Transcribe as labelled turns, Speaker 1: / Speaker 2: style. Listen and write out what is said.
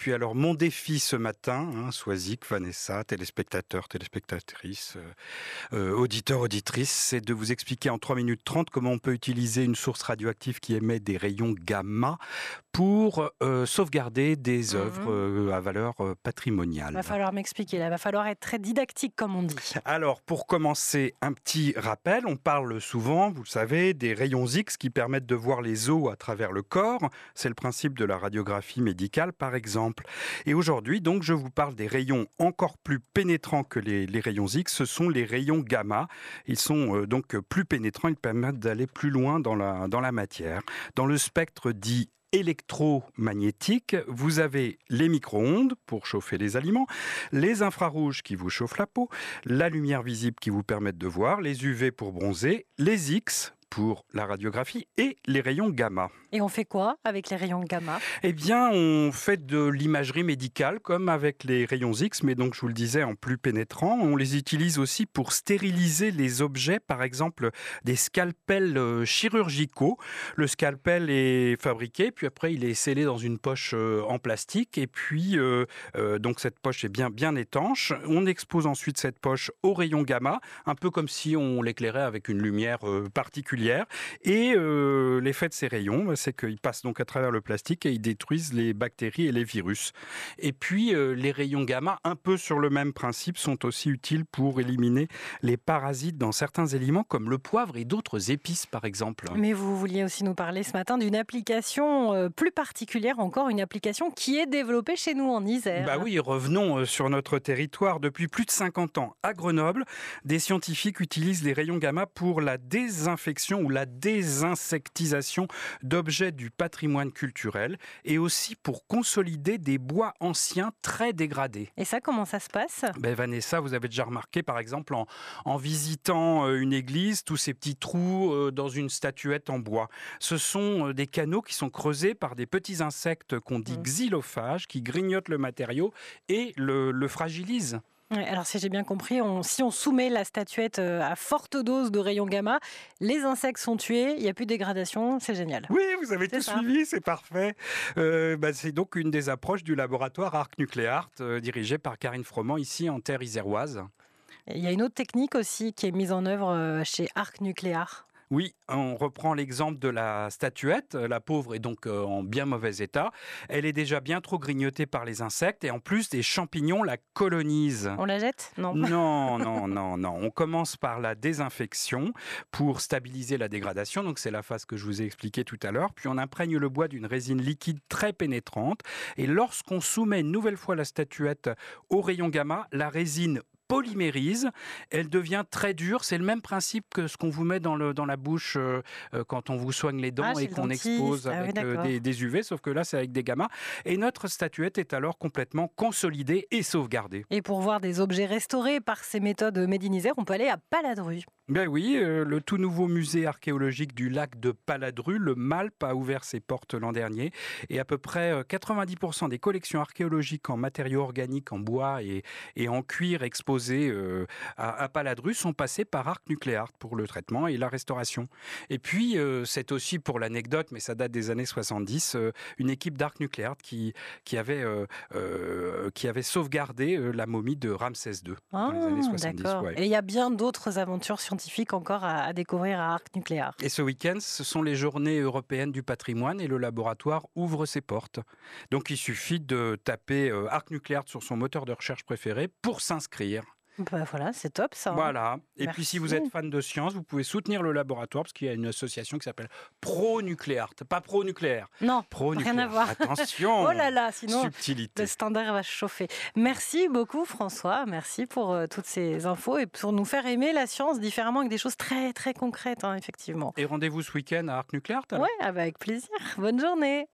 Speaker 1: Puis alors, mon défi ce matin, hein, Soisic, Vanessa, téléspectateurs, téléspectatrices, euh, euh, auditeurs, auditrices, c'est de vous expliquer en 3 minutes 30 comment on peut utiliser une source radioactive qui émet des rayons gamma pour euh, sauvegarder des
Speaker 2: Mhm.
Speaker 1: œuvres euh, à valeur euh, patrimoniale.
Speaker 2: Va falloir m'expliquer là, va falloir être très didactique comme on dit.
Speaker 1: Alors, pour commencer, un petit rappel. On parle souvent, vous le savez, des rayons X qui permettent de voir les os à travers le corps. C'est le principe de la radiographie médicale, par exemple. Et aujourd'hui, donc, je vous parle des rayons encore plus pénétrants que les, les rayons X. Ce sont les rayons gamma. Ils sont euh, donc plus pénétrants. Ils permettent d'aller plus loin dans la, dans la matière. Dans le spectre dit électromagnétique, vous avez les micro-ondes pour chauffer les aliments, les infrarouges qui vous chauffent la peau, la lumière visible qui vous permet de voir, les UV pour bronzer, les X pour la radiographie et les rayons gamma.
Speaker 2: Et on fait quoi avec les rayons gamma?
Speaker 1: Eh bien, on fait de l'imagerie médicale comme avec les rayons X, mais donc je vous le disais en plus pénétrant. On les utilise aussi pour stériliser les objets, par exemple des scalpels euh, chirurgicaux. Le scalpel est fabriqué, puis après il est scellé dans une poche euh, en plastique, et puis euh, euh, donc cette poche est bien bien étanche. On expose ensuite cette poche aux rayons gamma, un peu comme si on l'éclairait avec une lumière euh, particulière. Et euh, l'effet de ces rayons, bah, c'est qu'ils passent donc à travers le plastique et ils détruisent les bactéries et les virus. Et puis euh, les rayons gamma, un peu sur le même principe, sont aussi utiles pour éliminer les parasites dans certains aliments comme le poivre et d'autres épices par exemple.
Speaker 2: Mais vous vouliez aussi nous parler ce matin d'une application euh, plus particulière encore, une application qui est développée chez nous en Isère.
Speaker 1: Bah oui, revenons sur notre territoire. Depuis plus de 50 ans, à Grenoble, des scientifiques utilisent les rayons gamma pour la désinfection ou la désinsectisation d'objets du patrimoine culturel et aussi pour consolider des bois anciens très dégradés.
Speaker 2: Et ça, comment ça se passe?
Speaker 1: Ben Vanessa, vous avez déjà remarqué, par exemple, en, en visitant euh, une église, tous ces petits trous euh, dans une statuette en bois. Ce sont euh, des canaux qui sont creusés par des petits insectes qu'on dit
Speaker 2: Mm.
Speaker 1: xylophages, qui grignotent le matériau et le, le fragilisent.
Speaker 2: Ouais, Alors si j'ai bien compris, on- si on soumet la statuette euh, à forte dose de rayons gamma, les insectes sont tués, il n'y a plus de dégradation, c'est génial.
Speaker 1: Oui, vous avez tout
Speaker 2: ça.
Speaker 1: suivi, c'est parfait. Euh, bah, c'est donc une des approches du laboratoire Arc Nucléart, euh, dirigé par Karine Froment, ici en terre iséroise.
Speaker 2: Il y a une autre technique aussi qui est mise en œuvre chez Arc Nucléaire.
Speaker 1: Oui, on reprend l'exemple de la statuette. La pauvre est donc en bien mauvais état. Elle est déjà bien trop grignotée par les insectes et en plus des champignons la colonisent.
Speaker 2: On la jette? Non.
Speaker 1: Non, non, non, non. On commence par la désinfection pour stabiliser la dégradation. Donc c'est la phase que je vous ai expliquée tout à l'heure. Puis on imprègne le bois d'une résine liquide très pénétrante. Et lorsqu'on soumet une nouvelle fois la statuette au rayon gamma, la résine polymérise, elle devient très dure. C'est le même principe que ce qu'on vous met dans, le, dans la bouche euh, euh, quand on vous soigne les dents
Speaker 2: Ah,
Speaker 1: et qu'on expose
Speaker 2: Ah oui,
Speaker 1: avec euh, des, des UV, sauf que là c'est avec des gamma. Et notre statuette est alors complètement consolidée et sauvegardée.
Speaker 2: Et pour voir des objets restaurés par ces méthodes Made in Isère, on peut aller à Paladru.
Speaker 1: Ben oui, euh, le tout nouveau musée archéologique du lac de Paladru, le MALP, a ouvert ses portes l'an dernier. Et à peu près euh, 90% des collections archéologiques en matériaux organiques, en bois et, et en cuir exposées euh, à, à Paladru sont passées par Arc Nucléart pour le traitement et la restauration. Et puis, euh, c'est aussi pour l'anecdote, mais ça date des années 70, euh, une équipe d'Arc Nucléart qui, qui, avait, euh, euh, qui avait sauvegardé euh, la momie de Ramsès II dans les années 70.
Speaker 2: Ah,
Speaker 1: ouais.
Speaker 2: Et il y a bien d'autres aventures encore à, à découvrir à Arc Nucléaire.
Speaker 1: Et ce week-end, ce sont les journées européennes du patrimoine et le laboratoire ouvre ses portes. Donc il suffit de taper euh, Arc Nucléaire sur son moteur de recherche préféré pour s'inscrire.
Speaker 2: Bah voilà, c'est top ça. hein.
Speaker 1: Voilà. Et puis si vous êtes fan de science, vous pouvez soutenir le laboratoire parce qu'il y a une association qui s'appelle Pro Nucléaire. Pas Pro Nucléaire.
Speaker 2: Non,
Speaker 1: Pro
Speaker 2: rien
Speaker 1: Nucléaire.
Speaker 2: à voir.
Speaker 1: Attention.
Speaker 2: Oh là là, sinon
Speaker 1: Subtilité.
Speaker 2: le standard va chauffer. Merci beaucoup François, merci pour euh, toutes ces infos et pour nous faire aimer la science différemment avec des choses très très concrètes, hein, effectivement.
Speaker 1: Et rendez-vous ce week-end à Arc Nucléaire.
Speaker 2: Ouais, ah bah avec plaisir. Bonne journée.